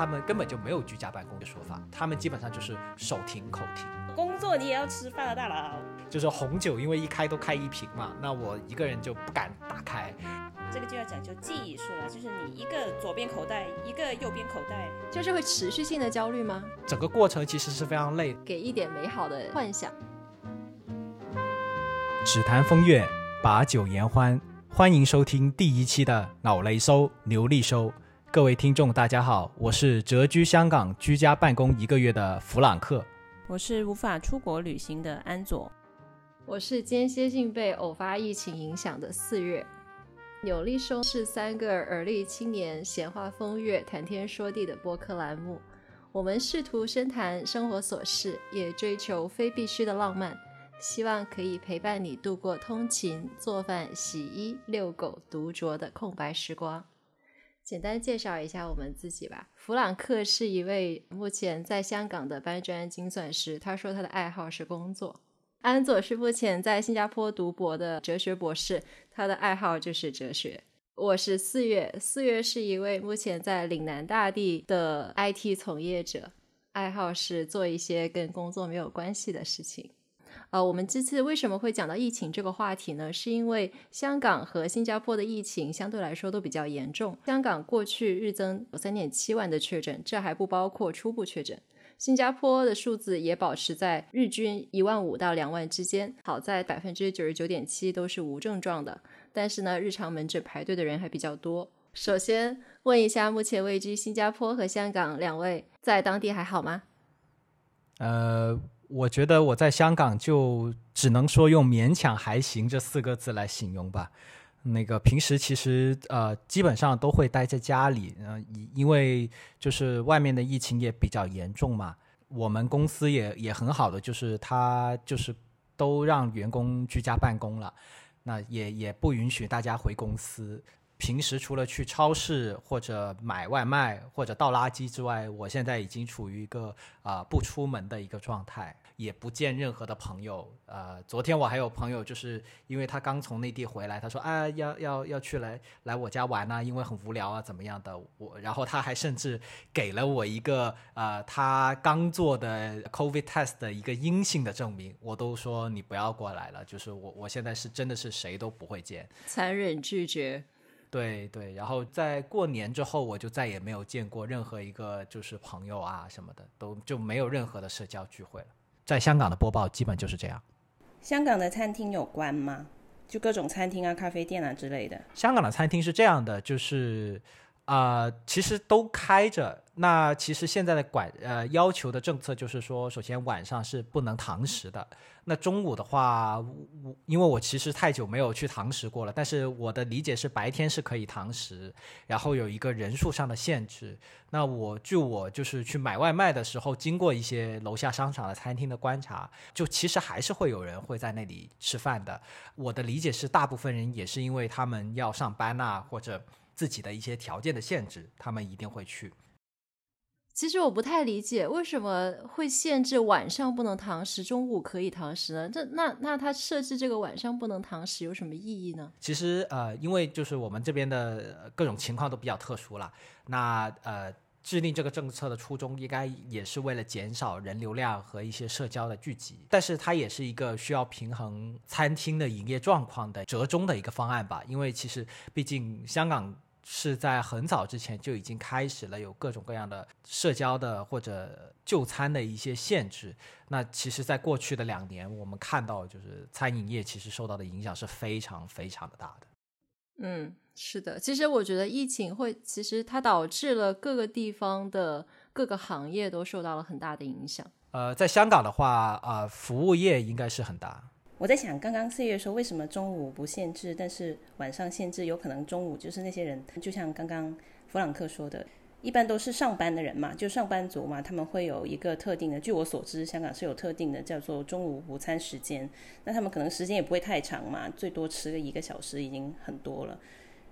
他们根本就没有居家办公的说法，他们基本上就是手停口停。工作你也要吃饭啊，大佬。就是红酒，因为一开都开一瓶嘛，那我一个人就不敢打开。这个就要讲究记忆术了，就是你一个左边口袋，一个右边口袋，就是会持续性的焦虑吗？整个过程其实是非常累。给一点美好的幻想。只谈风月，把酒言欢，欢迎收听第一期的脑雷收牛力收。各位听众，大家好，我是蛰居香港居家办公一个月的弗朗克，我是无法出国旅行的安佐，我是间歇性被偶发疫情影响的四月。有力兄是三个耳力青年闲话风月、谈天说地的播客栏目。我们试图深谈生活琐事，也追求非必须的浪漫，希望可以陪伴你度过通勤、做饭、洗衣、遛狗、独酌的空白时光。简单介绍一下我们自己吧。弗朗克是一位目前在香港的搬砖精算师，他说他的爱好是工作。安佐是目前在新加坡读博的哲学博士，他的爱好就是哲学。我是四月，四月是一位目前在岭南大地的 IT 从业者，爱好是做一些跟工作没有关系的事情。呃，我们这次为什么会讲到疫情这个话题呢？是因为香港和新加坡的疫情相对来说都比较严重。香港过去日增有三点七万的确诊，这还不包括初步确诊。新加坡的数字也保持在日均一万五到两万之间，好在百分之九十九点七都是无症状的。但是呢，日常门诊排队的人还比较多。首先问一下，目前位居新加坡和香港两位在当地还好吗？呃，我觉得我在香港就只能说用勉强还行这四个字来形容吧。那个平时其实呃基本上都会待在家里，嗯，因为就是外面的疫情也比较严重嘛。我们公司也也很好的，就是他就是都让员工居家办公了，那也也不允许大家回公司。平时除了去超市或者买外卖或者倒垃圾之外，我现在已经处于一个啊不出门的一个状态。也不见任何的朋友，呃，昨天我还有朋友，就是因为他刚从内地回来，他说啊，要要要去来来我家玩呐，因为很无聊啊，怎么样的？我，然后他还甚至给了我一个呃，他刚做的 COVID test 的一个阴性的证明，我都说你不要过来了，就是我我现在是真的是谁都不会见，残忍拒绝。对对，然后在过年之后，我就再也没有见过任何一个就是朋友啊什么的，都就没有任何的社交聚会了。在香港的播报基本就是这样。香港的餐厅有关吗？就各种餐厅啊、咖啡店啊之类的。香港的餐厅是这样的，就是啊，其实都开着。那其实现在的管呃要求的政策就是说，首先晚上是不能堂食的。那中午的话，我因为我其实太久没有去堂食过了，但是我的理解是白天是可以堂食，然后有一个人数上的限制。那我据我就是去买外卖的时候，经过一些楼下商场的餐厅的观察，就其实还是会有人会在那里吃饭的。我的理解是，大部分人也是因为他们要上班呐，或者自己的一些条件的限制，他们一定会去。其实我不太理解为什么会限制晚上不能堂食，中午可以堂食呢？这那那他设置这个晚上不能堂食有什么意义呢？其实呃，因为就是我们这边的各种情况都比较特殊了。那呃，制定这个政策的初衷应该也是为了减少人流量和一些社交的聚集，但是它也是一个需要平衡餐厅的营业状况的折中的一个方案吧。因为其实毕竟香港。是在很早之前就已经开始了有各种各样的社交的或者就餐的一些限制。那其实，在过去的两年，我们看到就是餐饮业其实受到的影响是非常非常的大的。嗯，是的。其实我觉得疫情会，其实它导致了各个地方的各个行业都受到了很大的影响。呃，在香港的话，啊，服务业应该是很大。我在想，刚刚四月说为什么中午不限制，但是晚上限制？有可能中午就是那些人，就像刚刚弗朗克说的，一般都是上班的人嘛，就上班族嘛，他们会有一个特定的。据我所知，香港是有特定的，叫做中午午餐时间。那他们可能时间也不会太长嘛，最多吃个一个小时已经很多了。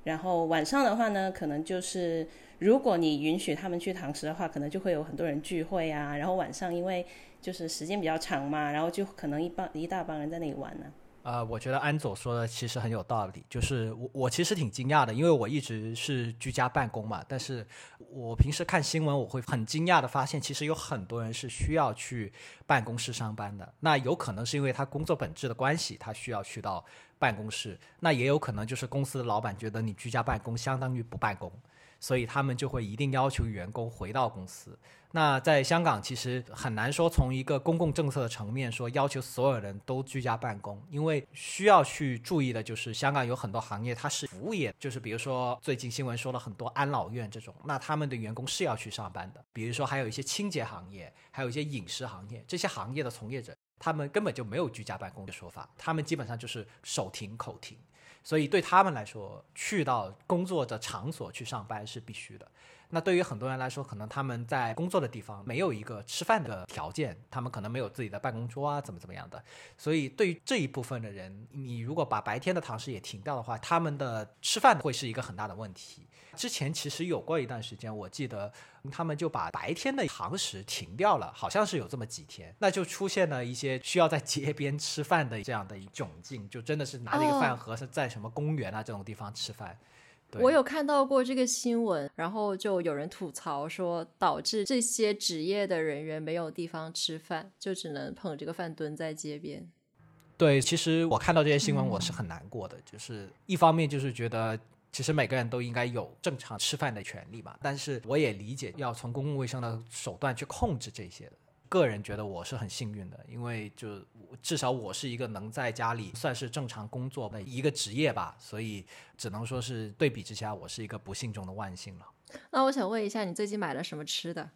然后晚上的话呢，可能就是如果你允许他们去堂食的话，可能就会有很多人聚会啊。然后晚上因为就是时间比较长嘛，然后就可能一帮一大帮人在那里玩呢。呃，我觉得安佐说的其实很有道理，就是我我其实挺惊讶的，因为我一直是居家办公嘛，但是我平时看新闻，我会很惊讶的发现，其实有很多人是需要去办公室上班的。那有可能是因为他工作本质的关系，他需要去到办公室；那也有可能就是公司的老板觉得你居家办公相当于不办公。所以他们就会一定要求员工回到公司。那在香港其实很难说从一个公共政策的层面说要求所有人都居家办公，因为需要去注意的就是香港有很多行业它是服务业，就是比如说最近新闻说了很多安老院这种，那他们的员工是要去上班的。比如说还有一些清洁行业，还有一些饮食行业，这些行业的从业者他们根本就没有居家办公的说法，他们基本上就是手停口停。所以对他们来说，去到工作的场所去上班是必须的。那对于很多人来说，可能他们在工作的地方没有一个吃饭的条件，他们可能没有自己的办公桌啊，怎么怎么样的。所以对于这一部分的人，你如果把白天的堂食也停掉的话，他们的吃饭会是一个很大的问题。之前其实有过一段时间，我记得他们就把白天的堂食停掉了，好像是有这么几天，那就出现了一些需要在街边吃饭的这样的一窘境，就真的是拿着一个饭盒是在什么公园啊这种地方吃饭。我有看到过这个新闻，然后就有人吐槽说，导致这些职业的人员没有地方吃饭，就只能捧着个饭蹲在街边。对，其实我看到这些新闻，我是很难过的，就是一方面就是觉得。其实每个人都应该有正常吃饭的权利嘛，但是我也理解要从公共卫生的手段去控制这些的。个人觉得我是很幸运的，因为就至少我是一个能在家里算是正常工作的一个职业吧，所以只能说是对比之下，我是一个不幸中的万幸了。那我想问一下，你最近买了什么吃的？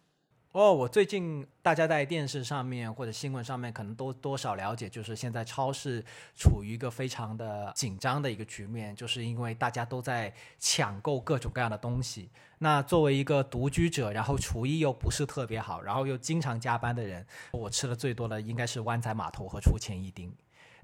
哦，我最近大家在电视上面或者新闻上面可能都多少了解，就是现在超市处于一个非常的紧张的一个局面，就是因为大家都在抢购各种各样的东西。那作为一个独居者，然后厨艺又不是特别好，然后又经常加班的人，我吃的最多的应该是湾仔码头和出前一丁。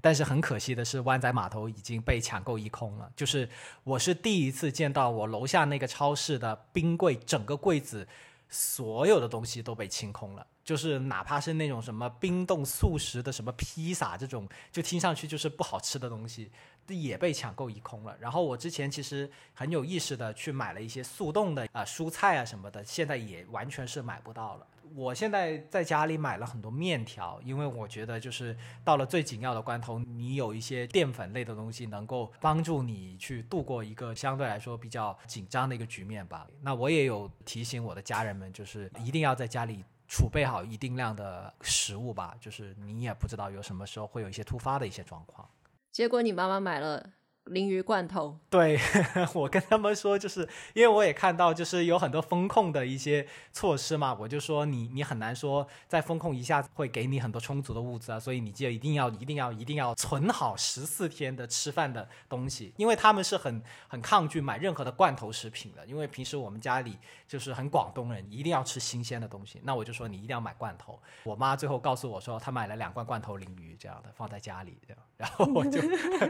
但是很可惜的是，湾仔码头已经被抢购一空了。就是我是第一次见到我楼下那个超市的冰柜整个柜子。所有的东西都被清空了，就是哪怕是那种什么冰冻速食的什么披萨这种，就听上去就是不好吃的东西，也被抢购一空了。然后我之前其实很有意识的去买了一些速冻的啊蔬菜啊什么的，现在也完全是买不到了。我现在在家里买了很多面条，因为我觉得就是到了最紧要的关头，你有一些淀粉类的东西能够帮助你去度过一个相对来说比较紧张的一个局面吧。那我也有提醒我的家人们，就是一定要在家里储备好一定量的食物吧，就是你也不知道有什么时候会有一些突发的一些状况。结果你妈妈买了。鲮鱼罐头，对 我跟他们说，就是因为我也看到，就是有很多风控的一些措施嘛，我就说你你很难说在风控一下子会给你很多充足的物资啊，所以你就一定要一定要一定要存好十四天的吃饭的东西，因为他们是很很抗拒买任何的罐头食品的，因为平时我们家里就是很广东人，一定要吃新鲜的东西，那我就说你一定要买罐头。我妈最后告诉我说，她买了两罐罐头鲮鱼这样的放在家里，这样，然后我就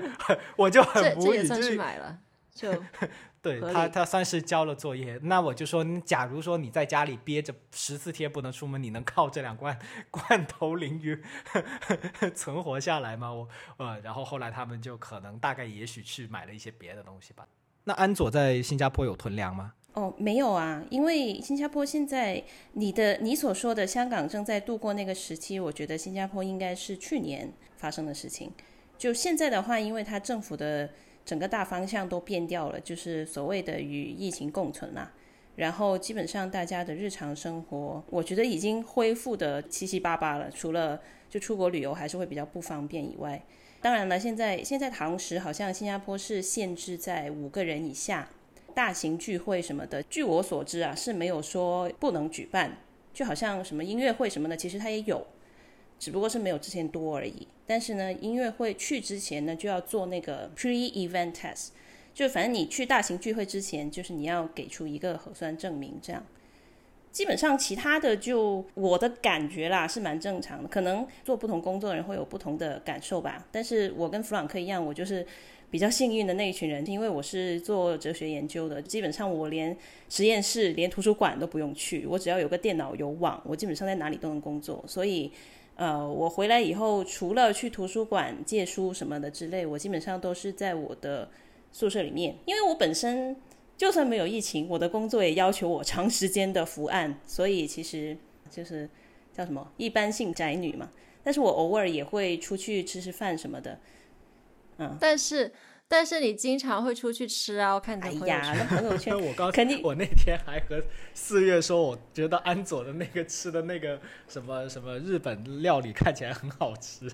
我就很。这也算是买了，就对他，他算是交了作业。那我就说，假如说你在家里憋着十四天不能出门，你能靠这两罐罐头鲮鱼存活下来吗？我呃，然后后来他们就可能大概也许去买了一些别的东西吧。那安佐在新加坡有囤粮吗？哦，没有啊，因为新加坡现在你的你所说的香港正在度过那个时期，我觉得新加坡应该是去年发生的事情。就现在的话，因为它政府的整个大方向都变掉了，就是所谓的与疫情共存啦。然后基本上大家的日常生活，我觉得已经恢复的七七八八了。除了就出国旅游还是会比较不方便以外，当然了，现在现在堂食好像新加坡是限制在五个人以下，大型聚会什么的，据我所知啊是没有说不能举办，就好像什么音乐会什么的，其实它也有。只不过是没有之前多而已。但是呢，音乐会去之前呢，就要做那个 pre-event test，就反正你去大型聚会之前，就是你要给出一个核酸证明。这样，基本上其他的就我的感觉啦，是蛮正常的。可能做不同工作的人会有不同的感受吧。但是我跟弗朗克一样，我就是比较幸运的那一群人，因为我是做哲学研究的，基本上我连实验室、连图书馆都不用去，我只要有个电脑有网，我基本上在哪里都能工作，所以。呃，我回来以后，除了去图书馆借书什么的之类，我基本上都是在我的宿舍里面，因为我本身就算没有疫情，我的工作也要求我长时间的伏案，所以其实就是叫什么一般性宅女嘛。但是我偶尔也会出去吃吃饭什么的，嗯。但是。但是你经常会出去吃啊？我看你的朋友圈。那朋友圈 我刚肯定。我那天还和四月说，我觉得安佐的那个吃的那个什么什么日本料理看起来很好吃。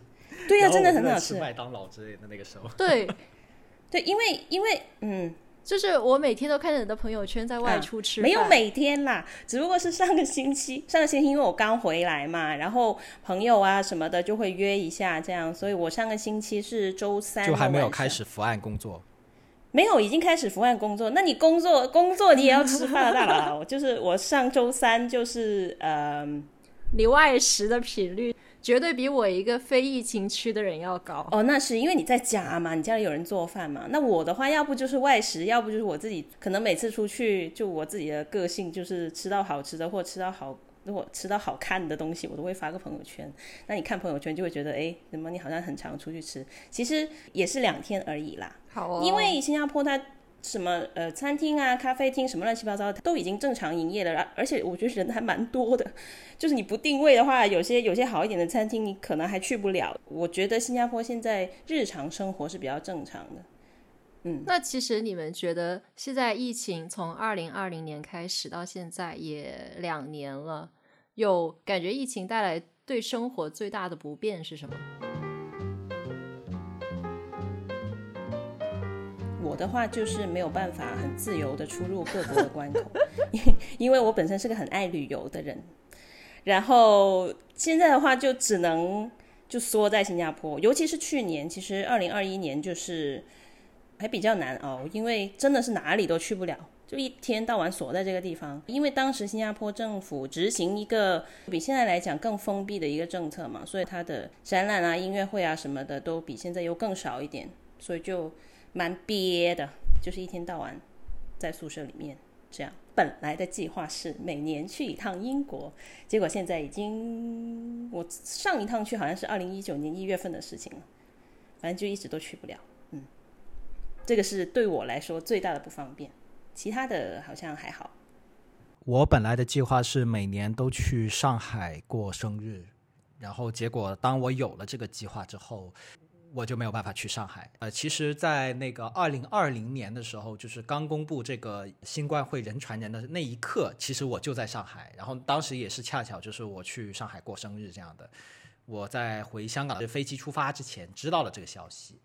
对呀，真的很好吃。麦当劳之类的那个时候。对，对，因为因为嗯。就是我每天都看着你的朋友圈在外出吃，没有每天啦，只不过是上个星期，上个星期因为我刚回来嘛，然后朋友啊什么的就会约一下这样，所以我上个星期是周三就还没有开始伏案工作，没有，已经开始伏案工作。那你工作工作你也要吃饭大佬，就是我上周三就是呃，你外食的频率。绝对比我一个非疫情区的人要高哦，那是因为你在家嘛，你家里有人做饭嘛。那我的话，要不就是外食，要不就是我自己。可能每次出去，就我自己的个性，就是吃到好吃的或吃到好，如果吃到好看的东西，我都会发个朋友圈。那你看朋友圈就会觉得，哎，怎么你好像很常出去吃？其实也是两天而已啦。好，哦因为新加坡它。什么呃，餐厅啊、咖啡厅什么乱七八糟的都已经正常营业了，而且我觉得人还蛮多的。就是你不定位的话，有些有些好一点的餐厅你可能还去不了。我觉得新加坡现在日常生活是比较正常的。嗯，那其实你们觉得现在疫情从二零二零年开始到现在也两年了，有感觉疫情带来对生活最大的不便是什么？我的话就是没有办法很自由的出入各国的关口，因为我本身是个很爱旅游的人，然后现在的话就只能就缩在新加坡，尤其是去年，其实二零二一年就是还比较难熬，因为真的是哪里都去不了，就一天到晚锁在这个地方。因为当时新加坡政府执行一个比现在来讲更封闭的一个政策嘛，所以它的展览啊、音乐会啊什么的都比现在又更少一点，所以就。蛮憋的，就是一天到晚在宿舍里面这样。本来的计划是每年去一趟英国，结果现在已经我上一趟去好像是二零一九年一月份的事情了，反正就一直都去不了。嗯，这个是对我来说最大的不方便，其他的好像还好。我本来的计划是每年都去上海过生日，然后结果当我有了这个计划之后。我就没有办法去上海。呃，其实，在那个二零二零年的时候，就是刚公布这个新冠会人传人的那一刻，其实我就在上海。然后当时也是恰巧就是我去上海过生日这样的。我在回香港的飞机出发之前知道了这个消息。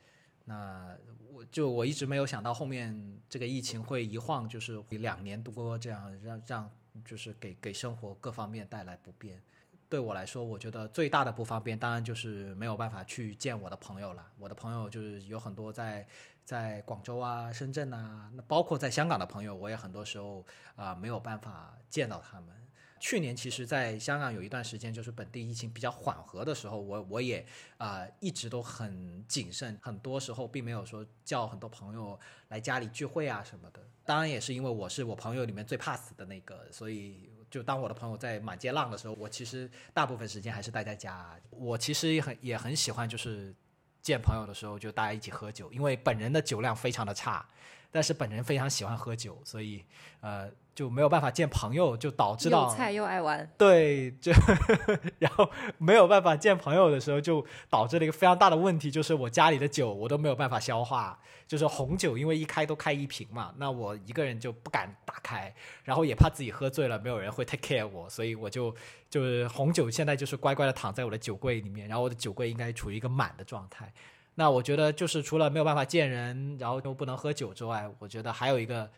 那我就我一直没有想到后面这个疫情会一晃就是两年多这样，让让就是给给生活各方面带来不便。对我来说，我觉得最大的不方便，当然就是没有办法去见我的朋友了。我的朋友就是有很多在在广州啊、深圳啊，那包括在香港的朋友，我也很多时候啊没有办法见到他们。去年其实，在香港有一段时间，就是本地疫情比较缓和的时候，我我也啊一直都很谨慎，很多时候并没有说叫很多朋友来家里聚会啊什么的。当然也是因为我是我朋友里面最怕死的那个，所以。就当我的朋友在满街浪的时候，我其实大部分时间还是待在家。我其实也很也很喜欢，就是见朋友的时候就大家一起喝酒，因为本人的酒量非常的差。但是本人非常喜欢喝酒，所以呃就没有办法见朋友，就导致到又菜又爱玩。对，就 然后没有办法见朋友的时候，就导致了一个非常大的问题，就是我家里的酒我都没有办法消化。就是红酒，因为一开都开一瓶嘛，那我一个人就不敢打开，然后也怕自己喝醉了没有人会 take care 我，所以我就就是红酒现在就是乖乖的躺在我的酒柜里面，然后我的酒柜应该处于一个满的状态。那我觉得就是除了没有办法见人，然后又不能喝酒之外，我觉得还有一个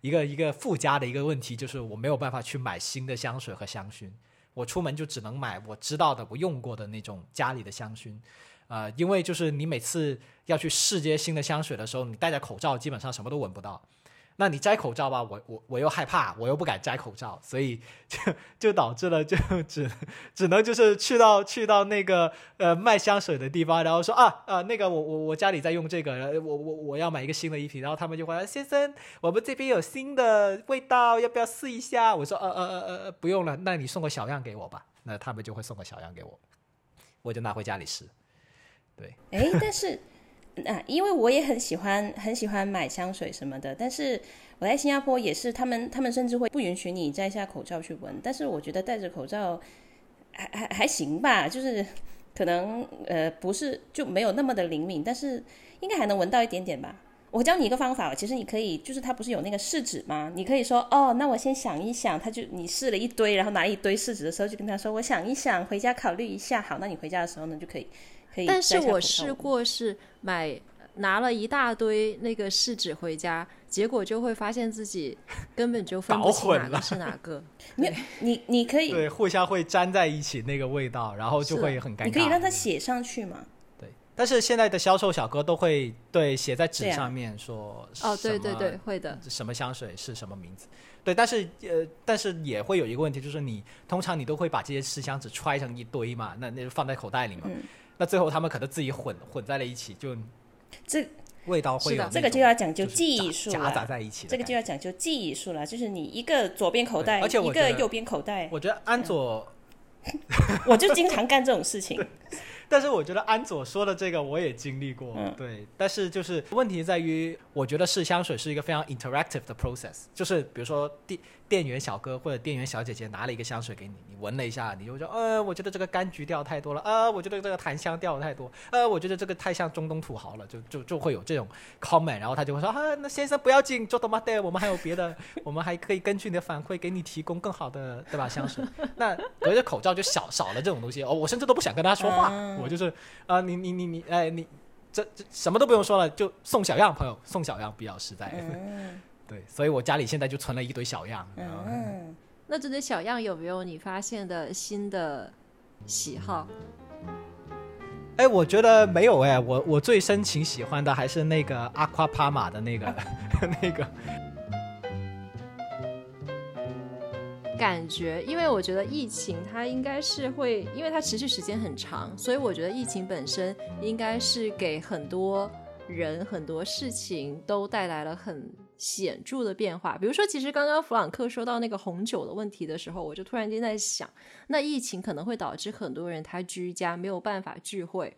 一个一个附加的一个问题，就是我没有办法去买新的香水和香薰。我出门就只能买我知道的、我用过的那种家里的香薰，呃，因为就是你每次要去试这些新的香水的时候，你戴着口罩，基本上什么都闻不到。那你摘口罩吧，我我我又害怕，我又不敢摘口罩，所以就 就导致了就只只能就是去到去到那个呃卖香水的地方，然后说啊啊那个我我我家里在用这个，我我我要买一个新的一瓶，然后他们就说先生，我们这边有新的味道，要不要试一下？我说呃呃呃呃不用了，那你送个小样给我吧，那他们就会送个小样给我。我就拿回家里试。对，哎，但是啊，因为我也很喜欢很喜欢买香水什么的，但是我在新加坡也是，他们他们甚至会不允许你摘下口罩去闻，但是我觉得戴着口罩还还还行吧，就是可能呃不是就没有那么的灵敏，但是应该还能闻到一点点吧。我教你一个方法，其实你可以，就是它不是有那个试纸吗？你可以说，哦，那我先想一想，他就你试了一堆，然后拿一堆试纸的时候，就跟他说，我想一想，回家考虑一下。好，那你回家的时候呢，就可以可以。但是我试过是买拿了一大堆那个试纸回家，结果就会发现自己根本就分不清哪个是哪个。你，你你可以对互相会粘在一起那个味道，然后就会很尴尬。你可以让他写上去嘛。但是现在的销售小哥都会对写在纸上面说哦，对对对，会的，什么香水是什么名字？对，但是呃，但是也会有一个问题，就是你通常你都会把这些试香纸揣成一堆嘛，那那就放在口袋里嘛，那最后他们可能自己混混在了一起，就这味道会有这个就要讲究技术夹杂在一起，这个就要讲究技术了，就是你一个左边口袋，而且一个右边口袋，我觉得安佐，我就经常干这种事情。但是我觉得安佐说的这个我也经历过，对。但是就是问题在于，我觉得试香水是一个非常 interactive 的 process，就是比如说店店员小哥或者店员小姐姐拿了一个香水给你，你闻了一下，你就说，呃，我觉得这个柑橘调太多了，呃，我觉得这个檀香调太多，呃，我觉得这个太像中东土豪了，就就就会有这种 comment，然后他就会说，啊，那先生不要紧，做 tomato，我们还有别的，我们还可以根据你的反馈给你提供更好的，对吧？香水。那隔着口罩就少少了这种东西，哦，我甚至都不想跟他说话。我就是啊，你你你你，哎，你这这什么都不用说了，就送小样，朋友送小样比较实在。对，所以我家里现在就存了一堆小样。嗯，那这堆小样有没有你发现的新的喜好？哎，我觉得没有哎，我我最深情喜欢的还是那个阿夸帕玛的那个 那个。感觉，因为我觉得疫情它应该是会，因为它持续时间很长，所以我觉得疫情本身应该是给很多人很多事情都带来了很显著的变化。比如说，其实刚刚弗朗克说到那个红酒的问题的时候，我就突然间在想，那疫情可能会导致很多人他居家没有办法聚会，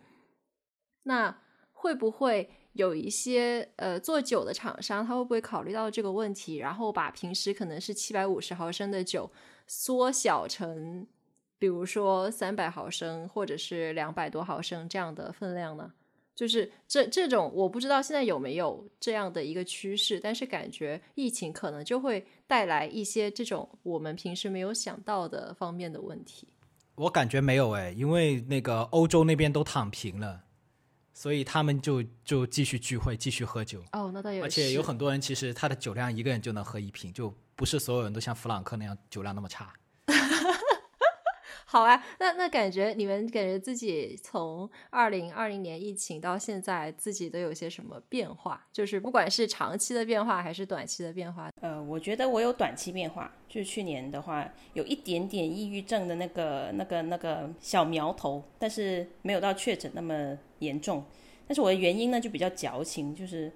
那会不会？有一些呃做酒的厂商，他会不会考虑到这个问题，然后把平时可能是七百五十毫升的酒缩小成，比如说三百毫升或者是两百多毫升这样的分量呢？就是这这种我不知道现在有没有这样的一个趋势，但是感觉疫情可能就会带来一些这种我们平时没有想到的方面的问题。我感觉没有哎，因为那个欧洲那边都躺平了。所以他们就就继续聚会，继续喝酒。哦，那倒有。而且有很多人，其实他的酒量一个人就能喝一瓶，就不是所有人都像弗朗克那样酒量那么差。好啊，那那感觉你们感觉自己从二零二零年疫情到现在，自己都有些什么变化？就是不管是长期的变化还是短期的变化。呃，我觉得我有短期变化，就是去年的话有一点点抑郁症的那个那个那个小苗头，但是没有到确诊那么严重。但是我的原因呢就比较矫情，就是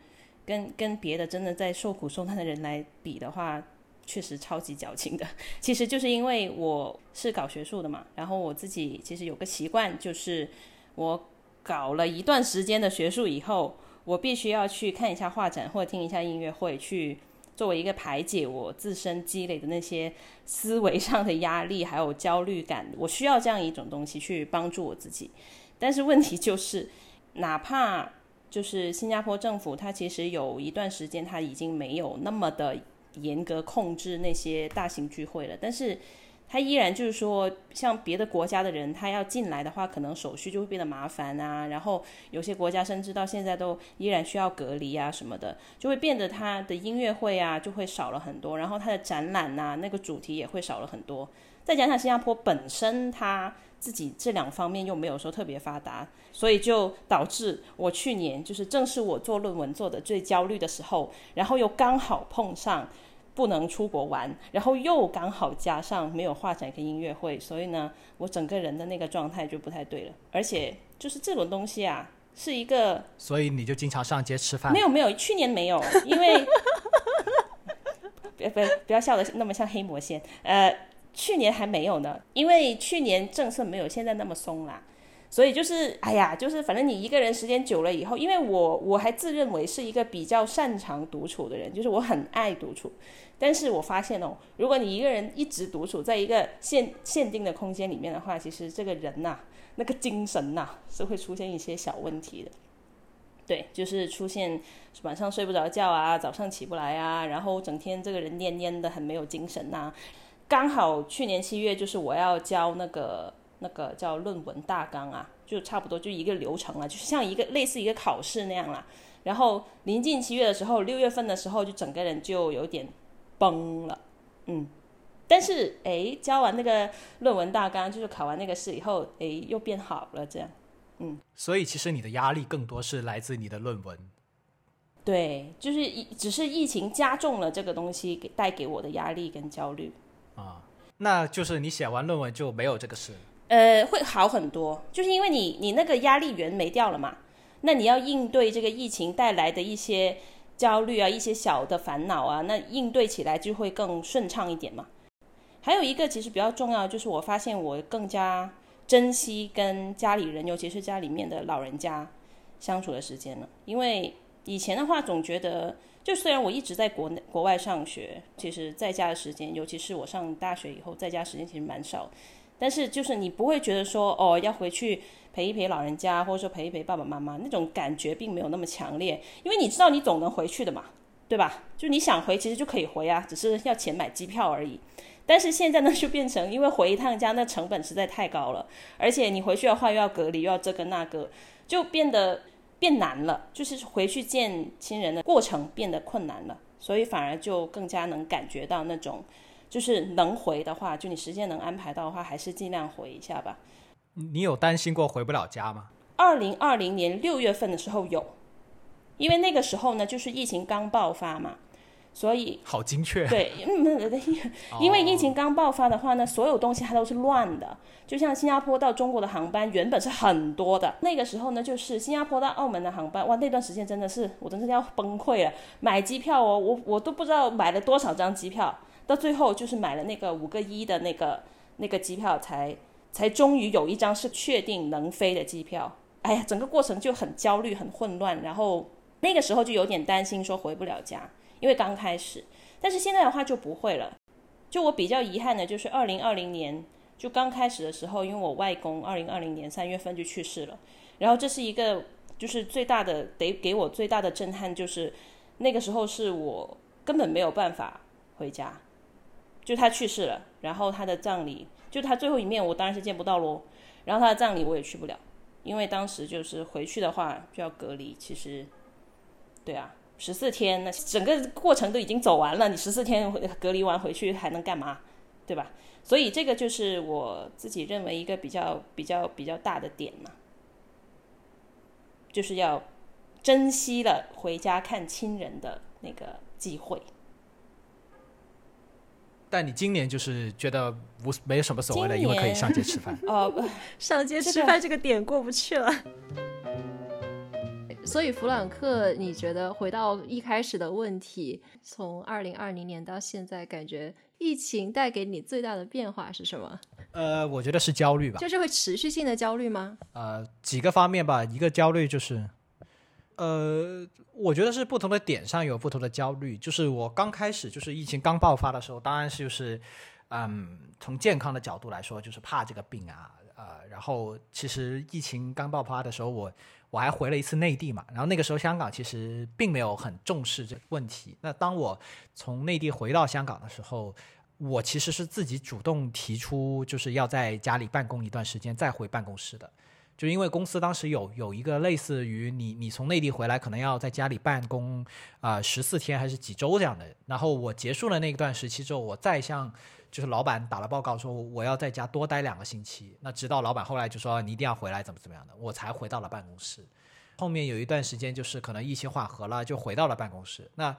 跟跟别的真的在受苦受难的人来比的话。确实超级矫情的，其实就是因为我是搞学术的嘛，然后我自己其实有个习惯，就是我搞了一段时间的学术以后，我必须要去看一下画展或者听一下音乐会，去作为一个排解我自身积累的那些思维上的压力还有焦虑感，我需要这样一种东西去帮助我自己。但是问题就是，哪怕就是新加坡政府，它其实有一段时间它已经没有那么的。严格控制那些大型聚会了，但是他依然就是说，像别的国家的人，他要进来的话，可能手续就会变得麻烦啊。然后有些国家甚至到现在都依然需要隔离啊什么的，就会变得他的音乐会啊就会少了很多，然后他的展览呐那个主题也会少了很多。再加上新加坡本身他自己这两方面又没有说特别发达，所以就导致我去年就是正是我做论文做的最焦虑的时候，然后又刚好碰上。不能出国玩，然后又刚好加上没有画展跟音乐会，所以呢，我整个人的那个状态就不太对了。而且就是这种东西啊，是一个，所以你就经常上街吃饭？没有没有，去年没有，因为 别别不要笑的那么像黑魔仙，呃，去年还没有呢，因为去年政策没有现在那么松啦，所以就是，哎呀，就是反正你一个人时间久了以后，因为我我还自认为是一个比较擅长独处的人，就是我很爱独处。但是我发现哦，如果你一个人一直独处在一个限限定的空间里面的话，其实这个人呐、那个精神呐、是会出现一些小问题的。对，就是出现晚上睡不着觉啊，早上起不来啊，然后整天这个人蔫蔫的，很没有精神呐、刚好去年七月，就是我要交那个那个叫论文大纲啊，就差不多就一个流程了，就是像一个类似一个考试那样啦。然后临近七月的时候，六月份的时候，就整个人就有点崩了，嗯。但是哎，交完那个论文大纲，就是考完那个试以后，哎，又变好了，这样。嗯所以其实你的压力更多是来自你的论文。对，就是疫，只是疫情加重了这个东西给带给我的压力跟焦虑。啊，那就是你写完论文就没有这个事。呃，会好很多，就是因为你你那个压力源没掉了嘛，那你要应对这个疫情带来的一些焦虑啊，一些小的烦恼啊，那应对起来就会更顺畅一点嘛。还有一个其实比较重要，就是我发现我更加珍惜跟家里人，尤其是家里面的老人家相处的时间了，因为以前的话总觉得。就虽然我一直在国内国外上学，其实在家的时间，尤其是我上大学以后，在家时间其实蛮少。但是就是你不会觉得说哦要回去陪一陪老人家，或者说陪一陪爸爸妈妈，那种感觉并没有那么强烈，因为你知道你总能回去的嘛，对吧？就你想回其实就可以回啊，只是要钱买机票而已。但是现在呢，就变成因为回一趟家那成本实在太高了，而且你回去的话又要隔离，又要这个那个，就变得变难了，就是回去见亲人的过程变得困难了，所以反而就更加能感觉到那种。就是能回的话，就你时间能安排到的话，还是尽量回一下吧。你有担心过回不了家吗？二零二零年六月份的时候有，因为那个时候呢，就是疫情刚爆发嘛，所以好精确。对，嗯，因为疫情刚爆发的话呢，所有东西它都是乱的。就像新加坡到中国的航班原本是很多的，那个时候呢，就是新加坡到澳门的航班，哇，那段时间真的是我真是要崩溃了。买机票哦，我我都不知道买了多少张机票。到最后就是买了那个五个一的那个那个机票才，才终于有一张是确定能飞的机票。哎呀，整个过程就很焦虑、很混乱，然后那个时候就有点担心说回不了家，因为刚开始。但是现在的话就不会了。就我比较遗憾的就是二零二零年就刚开始的时候，因为我外公二零二零年三月份就去世了，然后这是一个就是最大的得给我最大的震撼，就是那个时候是我根本没有办法回家。就他去世了，然后他的葬礼，就他最后一面，我当然是见不到喽。然后他的葬礼我也去不了，因为当时就是回去的话就要隔离。其实，对啊，十四天，那整个过程都已经走完了，你十四天隔离完回去还能干嘛？对吧？所以这个就是我自己认为一个比较比较比较大的点嘛，就是要珍惜了回家看亲人的那个机会。但你今年就是觉得无没有什么所谓的，因为可以上街吃饭。哦、上街吃饭这个点过不去了。所以弗朗克，你觉得回到一开始的问题，从二零二零年到现在，感觉疫情带给你最大的变化是什么？呃，我觉得是焦虑吧。就是会持续性的焦虑吗？呃，几个方面吧。一个焦虑就是，呃，我觉得是不同的点上有不同的焦虑。就是我刚开始就是疫情刚爆发的时候，当然是就是，嗯，从健康的角度来说，就是怕这个病啊，呃，然后其实疫情刚爆发的时候，我我还回了一次内地嘛，然后那个时候香港其实并没有很重视这个问题。那当我从内地回到香港的时候，我其实是自己主动提出，就是要在家里办公一段时间，再回办公室的。就因为公司当时有有一个类似于你你从内地回来，可能要在家里办公啊十四天还是几周这样的。然后我结束了那一段时期之后，我再向就是老板打了报告说我要在家多待两个星期。那直到老板后来就说你一定要回来怎么怎么样的，我才回到了办公室。后面有一段时间就是可能疫情缓和了，就回到了办公室。那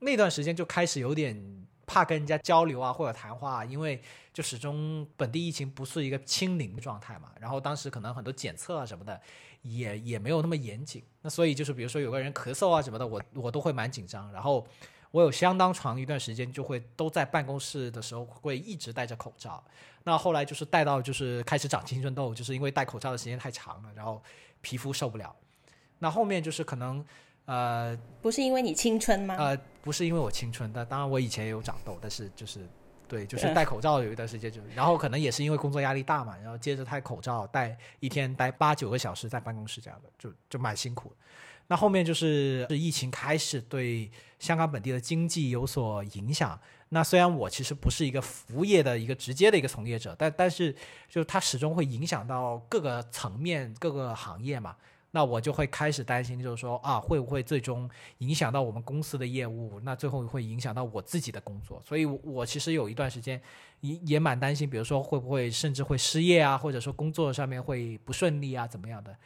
那段时间就开始有点怕跟人家交流啊或者谈话，因为就始终本地疫情不是一个清零的状态嘛。然后当时可能很多检测啊什么的也也没有那么严谨，那所以就是比如说有个人咳嗽啊什么的，我我都会蛮紧张。然后我有相当长一段时间就会都在办公室的时候会一直戴着口罩。那后来就是戴到就是开始长青春痘，就是因为戴口罩的时间太长了，然后皮肤受不了。那后面就是可能呃不是因为你青春吗？呃不是因为我青春，但当然我以前也有长痘，但是就是对，就是戴口罩有一段时间就，然后可能也是因为工作压力大嘛，然后接着戴口罩戴一天戴八九个小时在办公室这样的，就就蛮辛苦。那后面就是疫情开始对香港本地的经济有所影响。那虽然我其实不是一个服务业的一个直接的一个从业者，但但是就它始终会影响到各个层面、各个行业嘛。那我就会开始担心，就是说啊，会不会最终影响到我们公司的业务？那最后会影响到我自己的工作。所以，我其实有一段时间也也蛮担心，比如说会不会甚至会失业啊，或者说工作上面会不顺利啊，怎么样的？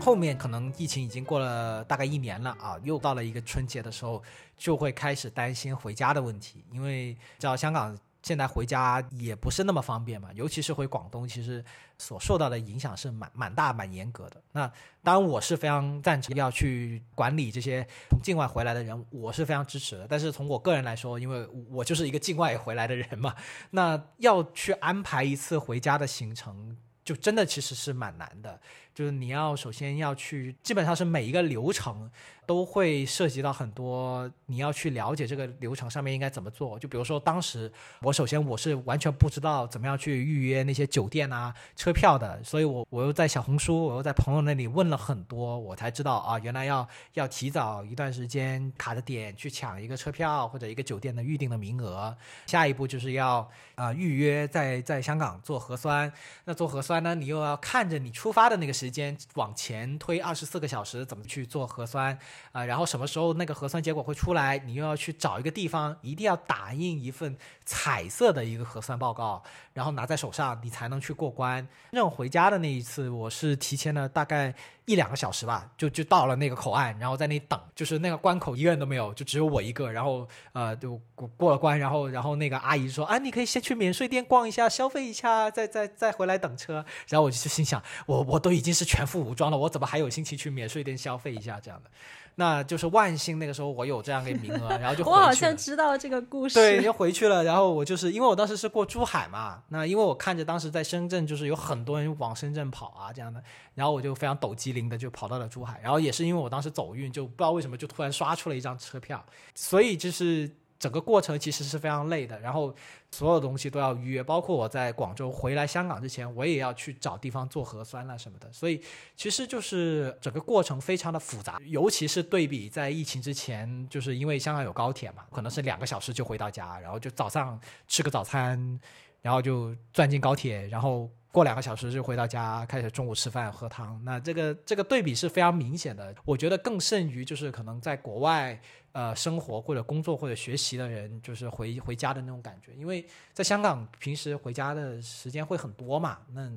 后面可能疫情已经过了大概一年了啊，又到了一个春节的时候，就会开始担心回家的问题，因为知道香港现在回家也不是那么方便嘛，尤其是回广东，其实所受到的影响是蛮蛮大、蛮严格的。那当然我是非常赞成要去管理这些从境外回来的人，我是非常支持的。但是从我个人来说，因为我就是一个境外回来的人嘛，那要去安排一次回家的行程，就真的其实是蛮难的。就是你要首先要去，基本上是每一个流程都会涉及到很多，你要去了解这个流程上面应该怎么做。就比如说当时我首先我是完全不知道怎么样去预约那些酒店啊、车票的，所以我我又在小红书，我又在朋友那里问了很多，我才知道啊，原来要要提早一段时间卡着点去抢一个车票或者一个酒店的预定的名额。下一步就是要啊预约在在香港做核酸，那做核酸呢，你又要看着你出发的那个。时间往前推二十四个小时，怎么去做核酸啊？然后什么时候那个核酸结果会出来？你又要去找一个地方，一定要打印一份彩色的一个核酸报告，然后拿在手上，你才能去过关。那我回家的那一次，我是提前了大概。一两个小时吧，就就到了那个口岸，然后在那里等，就是那个关口一个人都没有，就只有我一个。然后呃，就过过了关，然后然后那个阿姨说：“啊，你可以先去免税店逛一下，消费一下，再再再回来等车。”然后我就心想，我我都已经是全副武装了，我怎么还有心情去免税店消费一下这样的？那就是万幸，那个时候我有这样一个名额，然后就我好像知道这个故事，对，就回去了。然后我就是因为我当时是过珠海嘛，那因为我看着当时在深圳就是有很多人往深圳跑啊这样的，然后我就非常抖机灵的就跑到了珠海。然后也是因为我当时走运，就不知道为什么就突然刷出了一张车票，所以就是。整个过程其实是非常累的，然后所有东西都要预约，包括我在广州回来香港之前，我也要去找地方做核酸了什么的，所以其实就是整个过程非常的复杂，尤其是对比在疫情之前，就是因为香港有高铁嘛，可能是两个小时就回到家，然后就早上吃个早餐，然后就钻进高铁，然后。过两个小时就回到家，开始中午吃饭喝汤。那这个这个对比是非常明显的。我觉得更甚于就是可能在国外呃生活或者工作或者学习的人，就是回回家的那种感觉。因为在香港平时回家的时间会很多嘛，那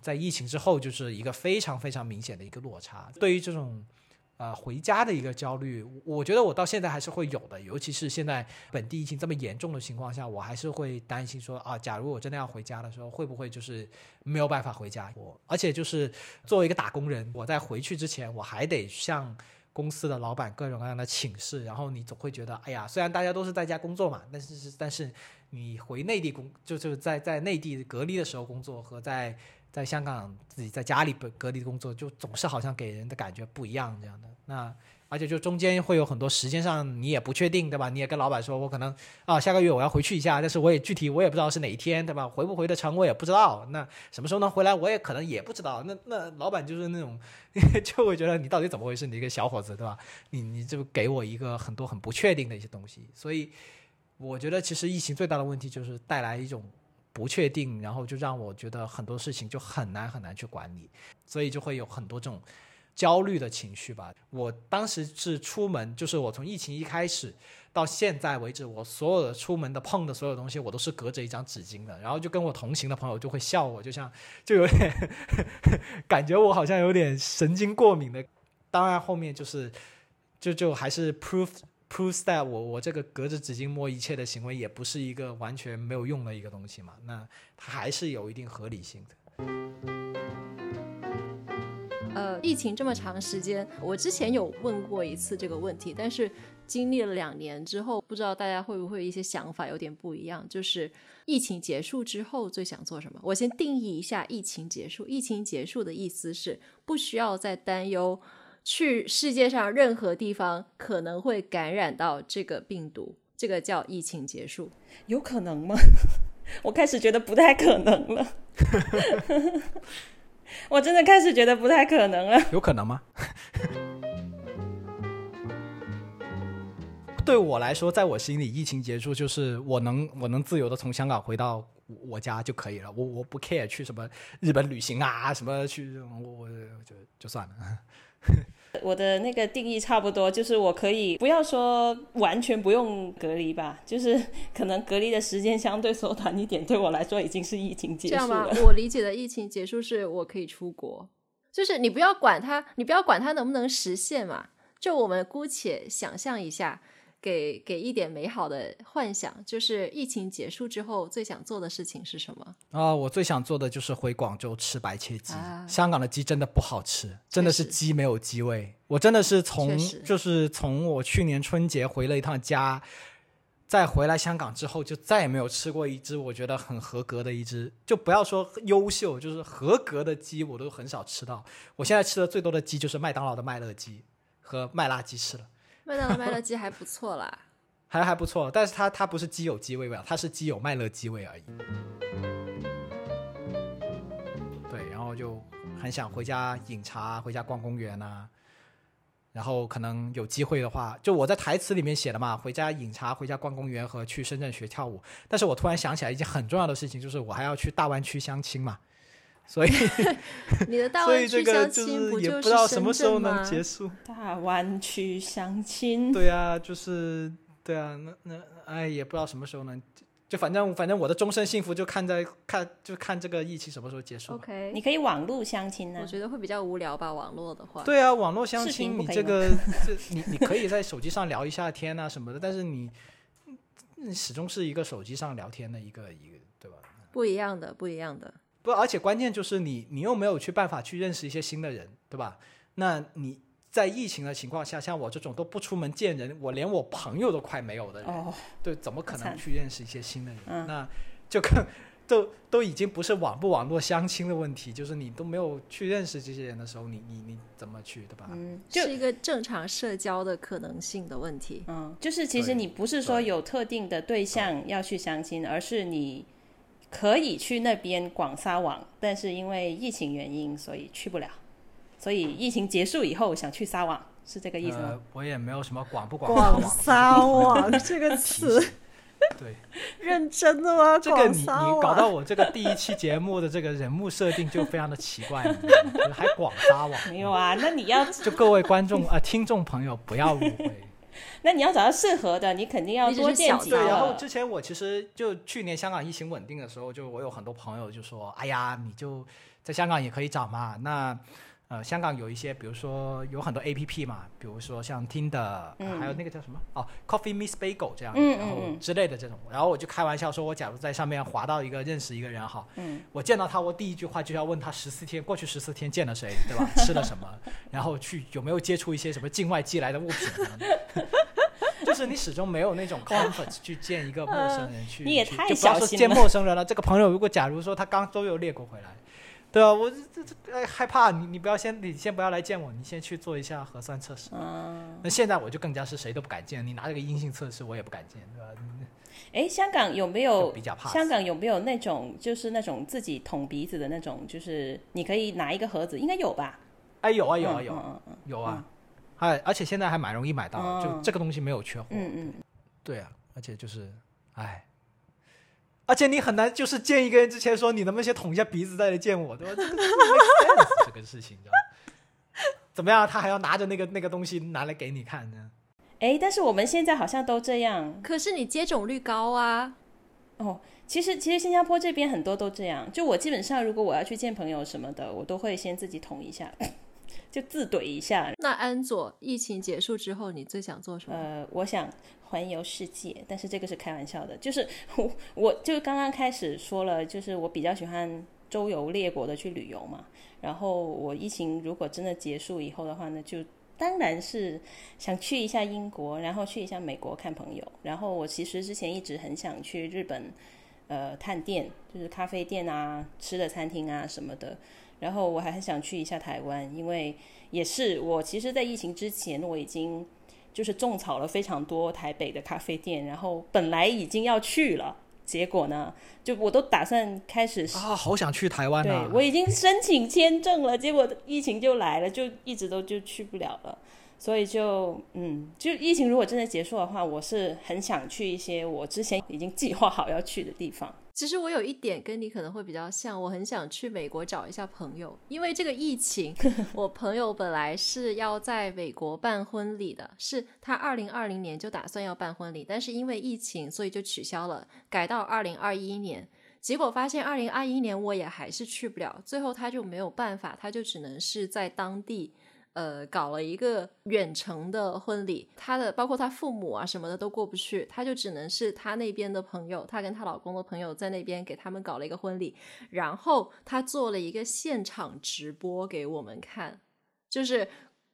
在疫情之后就是一个非常非常明显的一个落差。对于这种。呃，回家的一个焦虑，我觉得我到现在还是会有的，尤其是现在本地疫情这么严重的情况下，我还是会担心说啊，假如我真的要回家的时候，会不会就是没有办法回家？我而且就是作为一个打工人，我在回去之前，我还得向公司的老板各种各样的请示，然后你总会觉得，哎呀，虽然大家都是在家工作嘛，但是但是你回内地工，就就在在内地隔离的时候工作和在。在香港自己在家里隔隔离工作，就总是好像给人的感觉不一样这样的。那而且就中间会有很多时间上你也不确定，对吧？你也跟老板说，我可能啊下个月我要回去一下，但是我也具体我也不知道是哪一天，对吧？回不回得成我也不知道。那什么时候能回来，我也可能也不知道。那那老板就是那种 就会觉得你到底怎么回事？你一个小伙子，对吧？你你就给我一个很多很不确定的一些东西。所以我觉得其实疫情最大的问题就是带来一种。不确定，然后就让我觉得很多事情就很难很难去管理，所以就会有很多这种焦虑的情绪吧。我当时是出门，就是我从疫情一开始到现在为止，我所有的出门的碰的所有东西，我都是隔着一张纸巾的。然后就跟我同行的朋友就会笑我，就像就有点感觉我好像有点神经过敏的。当然后面就是就就还是 proof。Prove that 我我这个隔着纸巾摸一切的行为也不是一个完全没有用的一个东西嘛？那它还是有一定合理性的。呃，疫情这么长时间，我之前有问过一次这个问题，但是经历了两年之后，不知道大家会不会一些想法有点不一样。就是疫情结束之后最想做什么？我先定义一下疫情结束。疫情结束的意思是不需要再担忧去世界上任何地方可能会感染到这个病毒，这个叫疫情结束。有可能吗？我开始觉得不太可能了。我真的开始觉得不太可能了。有可能吗？对我来说，在我心里，疫情结束就是我能我能自由的从香港回到我家就可以了。我我不 care 去什么日本旅行啊，什么去我我就就算了。我的那个定义差不多，就是我可以不要说完全不用隔离吧，就是可能隔离的时间相对缩短一点，对我来说已经是疫情结束了。这样吗？我理解的疫情结束是我可以出国，就是你不要管它，你不要管它能不能实现嘛，就我们姑且想象一下。给给一点美好的幻想，就是疫情结束之后最想做的事情是什么？啊，我最想做的就是回广州吃白切鸡。香港的鸡真的不好吃，真的是鸡没有鸡味。我真的是从就是从我去年春节回了一趟家，再回来香港之后，就再也没有吃过一只我觉得很合格的一只，就不要说优秀，就是合格的鸡，我都很少吃到。我现在吃的最多的鸡就是麦当劳的麦乐鸡和麦辣鸡翅了。麦当劳麦乐鸡还不错啦，还还不错，但是它它不是鸡有鸡味味，它是鸡有麦乐鸡味而已。对，然后就很想回家饮茶，回家逛公园啊。然后可能有机会的话，就我在台词里面写的嘛，回家饮茶，回家逛公园和去深圳学跳舞。但是我突然想起来一件很重要的事情，就是我还要去大湾区相亲嘛。所以 你的大湾区相亲不就是结束？大湾区相亲，对啊，就是对啊，那那哎，也不知道什么时候能，就反正反正我的终身幸福就看在看就看这个疫情什么时候结束。OK，你可以网络相亲呢？我觉得会比较无聊吧，网络的话。对啊，网络相亲，你这个这你你可以在手机上聊一下天啊什么的，但是你始终是一个手机上聊天的一个一个，对吧？不一样的，不一样的。不，而且关键就是你，你又没有去办法去认识一些新的人，对吧？那你在疫情的情况下，像我这种都不出门见人，我连我朋友都快没有的人，对，怎么可能去认识一些新的人？那就更都都已经不是网不网络相亲的问题，就是你都没有去认识这些人的时候，你你你怎么去，对吧？嗯，就是一个正常社交的可能性的问题。嗯，就是其实你不是说有特定的对象要去相亲，而是你。可以去那边广撒网，但是因为疫情原因，所以去不了。所以疫情结束以后想去撒网，是这个意思吗？我也没有什么广不广广撒网这个词，对，认真的吗？这个你你搞到我这个第一期节目的这个人物设定就非常的奇怪，还广撒网？没有啊，那你要就各位观众啊，听众朋友不要误会。那你要找到适合的，你肯定要多见几个。对，然后之前我其实就去年香港疫情稳定的时候，就我有很多朋友就说：“哎呀，你就在香港也可以找嘛。”那呃，香港有一些，比如说有很多 A P P 嘛，比如说像听的，还有那个叫什么哦，Coffee Miss Bagel 这样，然后之类的这种。然后我就开玩笑说，我假如在上面滑到一个认识一个人哈，我见到他，我第一句话就要问他十四天过去十四天见了谁，对吧？吃了什么？然后去有没有接触一些什么境外寄来的物品？就是你始终没有那种 comfort 去见一个陌生人去，你也太小心了。见陌生人了，这个朋友如果假如说他刚周游列国回来。对啊，我这这这害怕你，你不要先，你先不要来见我，你先去做一下核酸测试。嗯。那现在我就更加是谁都不敢见，你拿这个阴性测试，我也不敢见，对吧？哎，香港有没有？比较怕。香港有没有那种就是那种自己捅鼻子的那种？就是你可以拿一个盒子，应该有吧？哎，有啊，有啊，有，有啊。哎，而且现在还蛮容易买到，就这个东西没有缺货。嗯嗯。对啊，而且就是，哎。而且你很难，就是见一个人之前说你能不能先捅一下鼻子再来见我，对吧？这个 事情，知道怎么样？他还要拿着那个那个东西拿来给你看呢？哎，但是我们现在好像都这样。可是你接种率高啊。哦，其实其实新加坡这边很多都这样。就我基本上，如果我要去见朋友什么的，我都会先自己捅一下。就自怼一下。那安佐，疫情结束之后，你最想做什么？呃，我想环游世界，但是这个是开玩笑的。就是我，我就刚刚开始说了，就是我比较喜欢周游列国的去旅游嘛。然后我疫情如果真的结束以后的话呢，就当然是想去一下英国，然后去一下美国看朋友。然后我其实之前一直很想去日本，呃，探店，就是咖啡店啊、吃的餐厅啊什么的。然后我还很想去一下台湾，因为也是我其实，在疫情之前我已经就是种草了非常多台北的咖啡店，然后本来已经要去了。结果呢？就我都打算开始啊，好想去台湾啊！对我已经申请签证了，结果疫情就来了，就一直都就去不了了。所以就嗯，就疫情如果真的结束的话，我是很想去一些我之前已经计划好要去的地方。其实我有一点跟你可能会比较像，我很想去美国找一下朋友，因为这个疫情，我朋友本来是要在美国办婚礼的，是他二零二零年就打算要办婚礼，但是因为疫情，所以就取消了，改到二零二一年。结果发现二零二一年我也还是去不了，最后他就没有办法，他就只能是在当地。呃，搞了一个远程的婚礼，她的包括她父母啊什么的都过不去，她就只能是她那边的朋友，她跟她老公的朋友在那边给他们搞了一个婚礼，然后她做了一个现场直播给我们看，就是。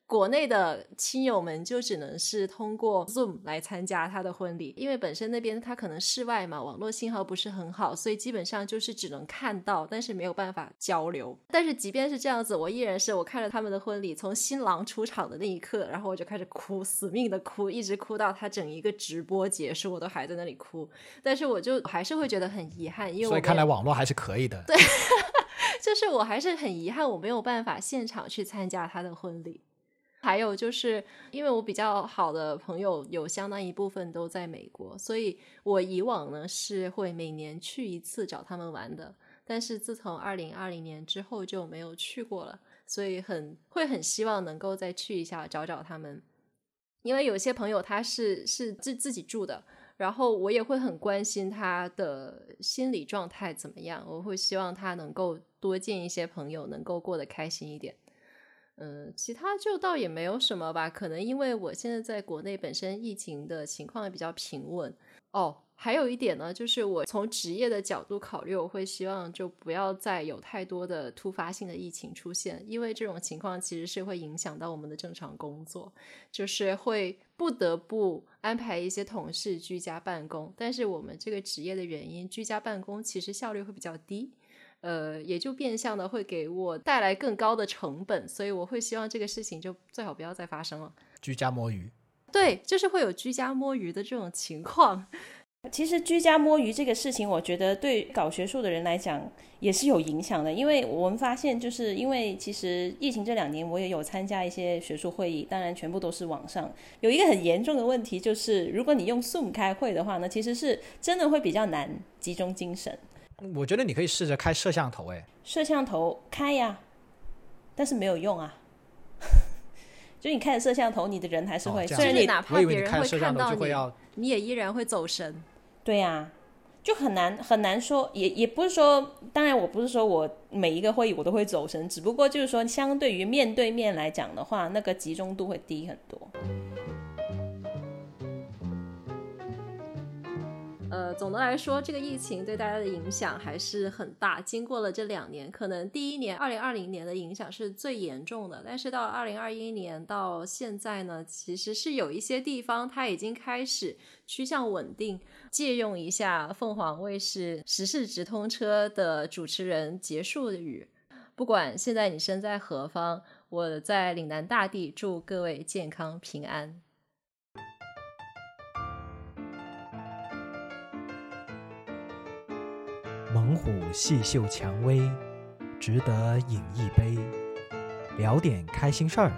国内的亲友们就只能是通过 Zoom 来参加他的婚礼，因为本身那边他可能室外嘛，网络信号不是很好，所以基本上就是只能看到，但是没有办法交流。但是即便是这样子，我依然是我看了他们的婚礼，从新郎出场的那一刻，然后我就开始哭，死命的哭，一直哭到他整一个直播结束，我都还在那里哭。但是我就还是会觉得很遗憾，因为所以看来网络还是可以的。对，就是我还是很遗憾，我没有办法现场去参加他的婚礼。还有就是，因为我比较好的朋友有相当一部分都在美国，所以我以往呢是会每年去一次找他们玩的。但是自从二零二零年之后就没有去过了，所以很会很希望能够再去一下找找他们。因为有些朋友他是是自自己住的，然后我也会很关心他的心理状态怎么样，我会希望他能够多见一些朋友，能够过得开心一点。嗯，其他就倒也没有什么吧。可能因为我现在在国内，本身疫情的情况也比较平稳。哦，还有一点呢，就是我从职业的角度考虑，我会希望就不要再有太多的突发性的疫情出现，因为这种情况其实是会影响到我们的正常工作，就是会不得不安排一些同事居家办公。但是我们这个职业的原因，居家办公其实效率会比较低。呃，也就变相的会给我带来更高的成本，所以我会希望这个事情就最好不要再发生了。居家摸鱼，对，就是会有居家摸鱼的这种情况。其实居家摸鱼这个事情，我觉得对搞学术的人来讲也是有影响的，因为我们发现，就是因为其实疫情这两年，我也有参加一些学术会议，当然全部都是网上。有一个很严重的问题，就是如果你用 Zoom 开会的话呢，其实是真的会比较难集中精神。我觉得你可以试着开摄像头，哎，摄像头开呀，但是没有用啊。就你开着摄像头，你的人还是会，虽然你哪怕别人会看到你，你也依然会走神。对呀，就很难很难说，也也不是说，当然我不是说我每一个会议我都会走神，只不过就是说，相对于面对面来讲的话，那个集中度会低很多。呃，总的来说，这个疫情对大家的影响还是很大。经过了这两年，可能第一年二零二零年的影响是最严重的，但是到二零二一年到现在呢，其实是有一些地方它已经开始趋向稳定。借用一下凤凰卫视《时事直通车》的主持人结束语：不管现在你身在何方，我在岭南大地祝各位健康平安。猛虎细嗅蔷薇，值得饮一杯，聊点开心事儿。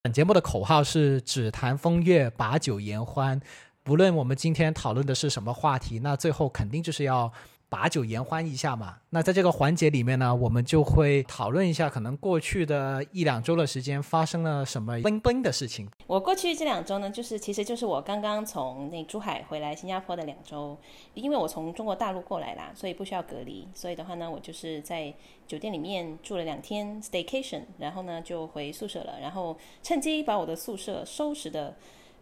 本节目的口号是“只谈风月，把酒言欢”。不论我们今天讨论的是什么话题，那最后肯定就是要。把酒言欢一下嘛，那在这个环节里面呢，我们就会讨论一下，可能过去的一两周的时间发生了什么奔奔的事情。我过去这两周呢，就是其实就是我刚刚从那珠海回来新加坡的两周，因为我从中国大陆过来啦，所以不需要隔离，所以的话呢，我就是在酒店里面住了两天 staycation，然后呢就回宿舍了，然后趁机把我的宿舍收拾的。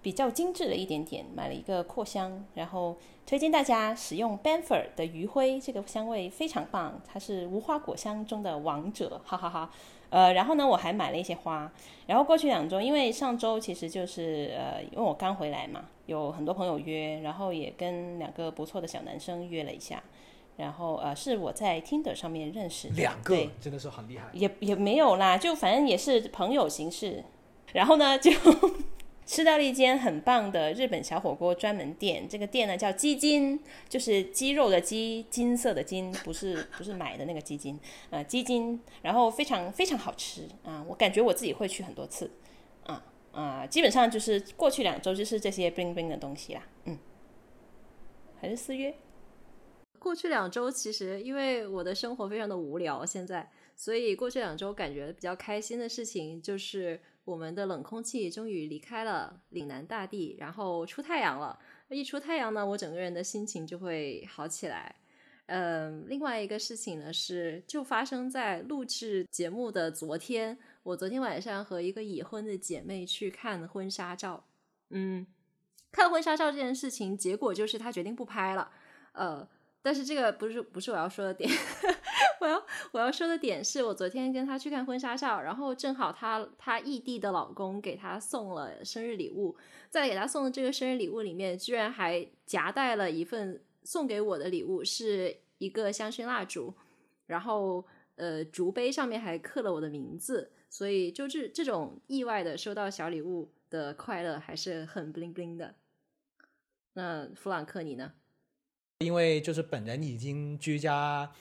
比较精致了一点点，买了一个扩香，然后推荐大家使用 Benfer 的余晖，这个香味非常棒，它是无花果香中的王者，哈哈哈。呃，然后呢，我还买了一些花，然后过去两周，因为上周其实就是呃，因为我刚回来嘛，有很多朋友约，然后也跟两个不错的小男生约了一下，然后呃，是我在 Tinder 上面认识的，两个对真的是很厉害。也也没有啦，就反正也是朋友形式。然后呢，就吃到了一间很棒的日本小火锅专门店。这个店呢叫鸡精，就是鸡肉的鸡，金色的金，不是 不是买的那个鸡精，呃，鸡精。然后非常非常好吃啊，我感觉我自己会去很多次。啊啊，基本上就是过去两周就是这些冰冰的东西啦。嗯，还是四月。过去两周其实因为我的生活非常的无聊，现在，所以过去两周感觉比较开心的事情就是我们的冷空气终于离开了岭南大地，然后出太阳了。一出太阳呢，我整个人的心情就会好起来。嗯，另外一个事情呢是，就发生在录制节目的昨天，我昨天晚上和一个已婚的姐妹去看婚纱照。嗯，看婚纱照这件事情，结果就是她决定不拍了。呃。但是这个不是不是我要说的点，我要我要说的点是我昨天跟他去看婚纱照，然后正好他他异地的老公给他送了生日礼物，在给他送的这个生日礼物里面，居然还夹带了一份送给我的礼物，是一个香薰蜡烛，然后呃烛杯上面还刻了我的名字，所以就这这种意外的收到小礼物的快乐还是很 bling bling 的。那弗朗克你呢？因为就是本人已经居家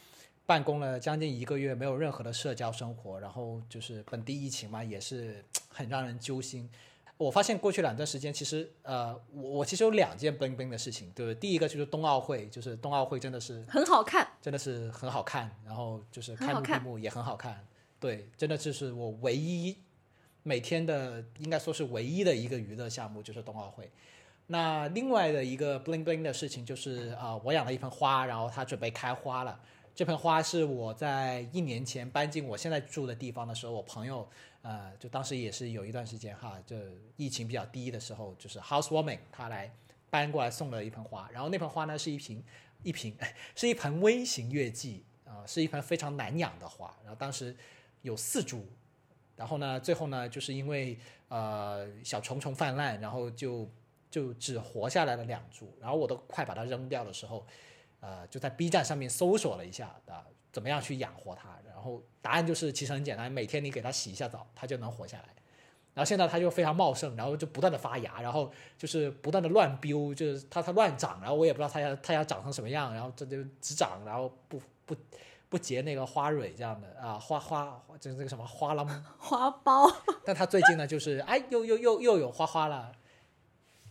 办公了将近一个月，没有任何的社交生活，然后就是本地疫情嘛，也是 很让人揪心。我发现过去两段时间，其实呃，我我其实有两件冰冰的事情，对不对？第一个就是冬奥会，就是冬奥会真的是很好看，真的是很好看，然后就是开幕闭幕也很好看，对，真的就是我唯一每天的应该说是唯一的一个娱乐项目就是冬奥会。那另外的一个 bling bling 的事情就是啊，我养了一盆花，然后它准备开花了。这盆花是我在一年前搬进我现在住的地方的时候，我朋友呃，就当时也是有一段时间哈，就疫情比较低的时候，就是 housewarming，他来搬过来送了一盆花。然后那盆花呢是一瓶一瓶 是一盆微型月季啊，是一盆非常难养的花。然后当时有四株，然后呢，最后呢就是因为呃小虫虫泛滥，然后就。就只活下来了两株，然后我都快把它扔掉的时候，呃，就在 B 站上面搜索了一下啊，怎么样去养活它？然后答案就是其实很简单，每天你给它洗一下澡，它就能活下来。然后现在它就非常茂盛，然后就不断的发芽，然后就是不断的乱飙，就是它它乱长，然后我也不知道它要它要长成什么样，然后这就只长，然后不不不结那个花蕊这样的啊，花花就是那个什么花了吗？花苞。但它最近呢，就是哎，又又又又有花花了。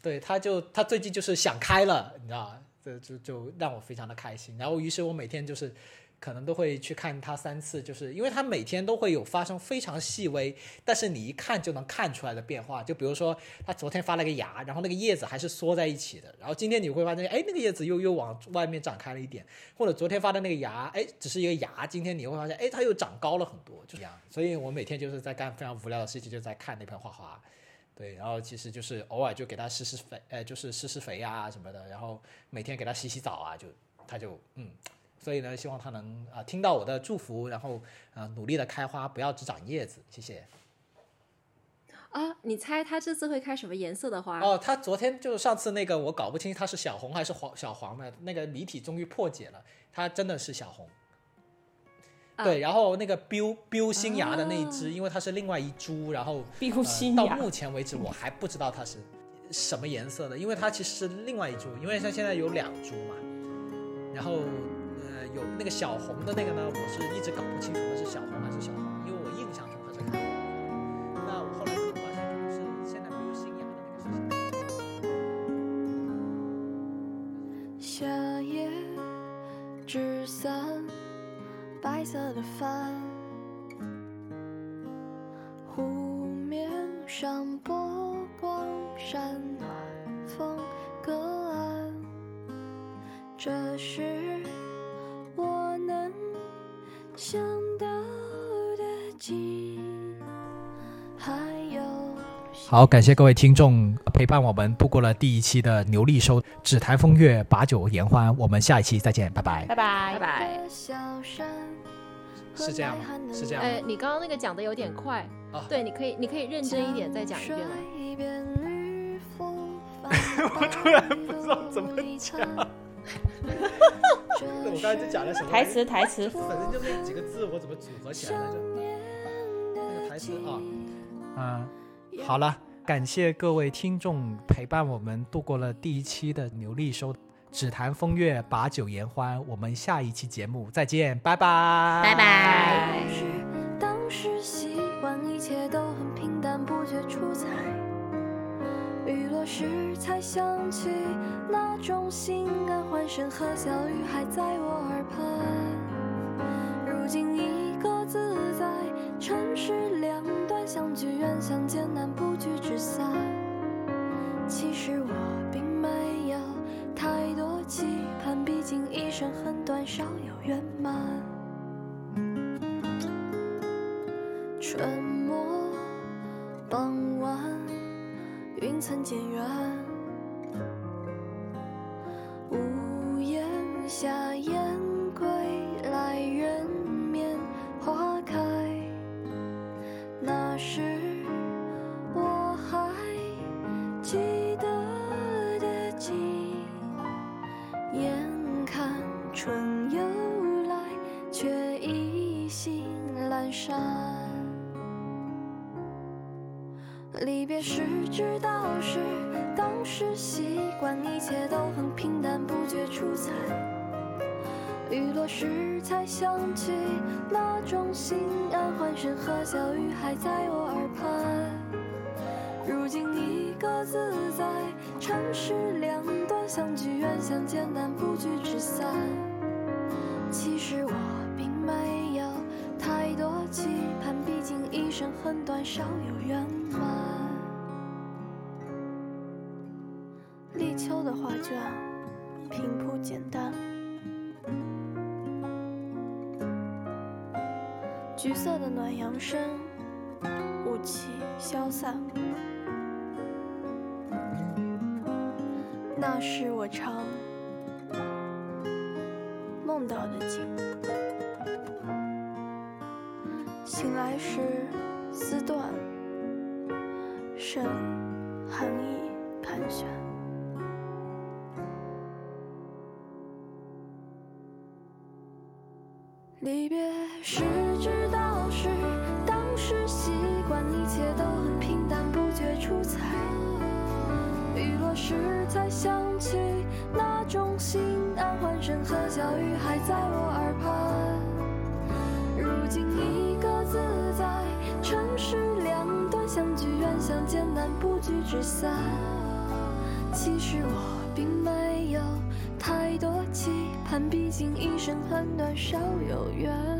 对，它就它最近就是想开了，你知道这就就让我非常的开心。然后于是我每天就是可能都会去看他三次，就是因为他每天都会有发生非常细微，但是你一看就能看出来的变化。就比如说他昨天发了个芽，然后那个叶子还是缩在一起的，然后今天你会发现，哎，那个叶子又又往外面展开了一点。或者昨天发的那个芽，哎，只是一个芽，今天你会发现，哎，它又长高了很多，就这样。所以我每天就是在干非常无聊的事情，就在看那盆花花。对，然后其实就是偶尔就给它施施肥，呃，就是施施肥啊什么的，然后每天给它洗洗澡啊，就它就嗯，所以呢，希望它能啊听到我的祝福，然后啊努力的开花，不要只长叶子，谢谢。啊，你猜它这次会开什么颜色的花？哦，它昨天就是上次那个我搞不清它是小红还是黄小黄的那个谜题终于破解了，它真的是小红。对，然后那个 biu biu 新芽的那一只，因为它是另外一株，然后 标新芽。到目前为止我还不知道它是什么颜色的，因为它其实是另外一株，因为它现在有两株嘛，然后呃有那个小红的那个呢，我是一直搞不清楚它是小红还是小黄，好，感谢各位听众陪伴我们度过了第一期的牛力收，只谈风月，把酒言欢。我们下一期再见，拜拜。拜拜拜拜。是这样吗？是这样吗？哎，你刚刚那个讲的有点快啊，对，你可以，你可以认真一点再讲一遍了。我突然不知道怎么讲。我刚才在讲的什么？台词，台词。反正就那几个字，我怎么组合起来来着？那个台词啊，嗯，好了，感谢各位听众陪伴我们度过了第一期的牛力收，只谈风月，把酒言欢。我们下一期节目再见，拜拜，拜拜。当时习惯一切都很平淡，不觉出彩。雨落时才想起那种心安欢声和笑语还在我耳畔。聚只散。其实我并没有太多期盼，毕竟一生很短，少有圆满。离别时知道是当时习惯，一切都很平淡，不觉出彩。雨落时才想起那种心安，欢声和笑语还在我耳畔。如今一个自在，城市两端相聚远相见难，不聚只散。其实我并没有太多期盼，毕竟一生很短，少有圆满。简单，橘色的暖阳升，雾气消散。那是我常梦到的景。醒来时丝断，身离别时知道是当时习惯，一切都很平淡，不觉出彩。雨落时才想起那种心安，欢声和笑语还在我耳畔。如今一个自在，城市两端相聚远相见难，不聚只散。其实我并没叹，毕竟一生很短，少有缘。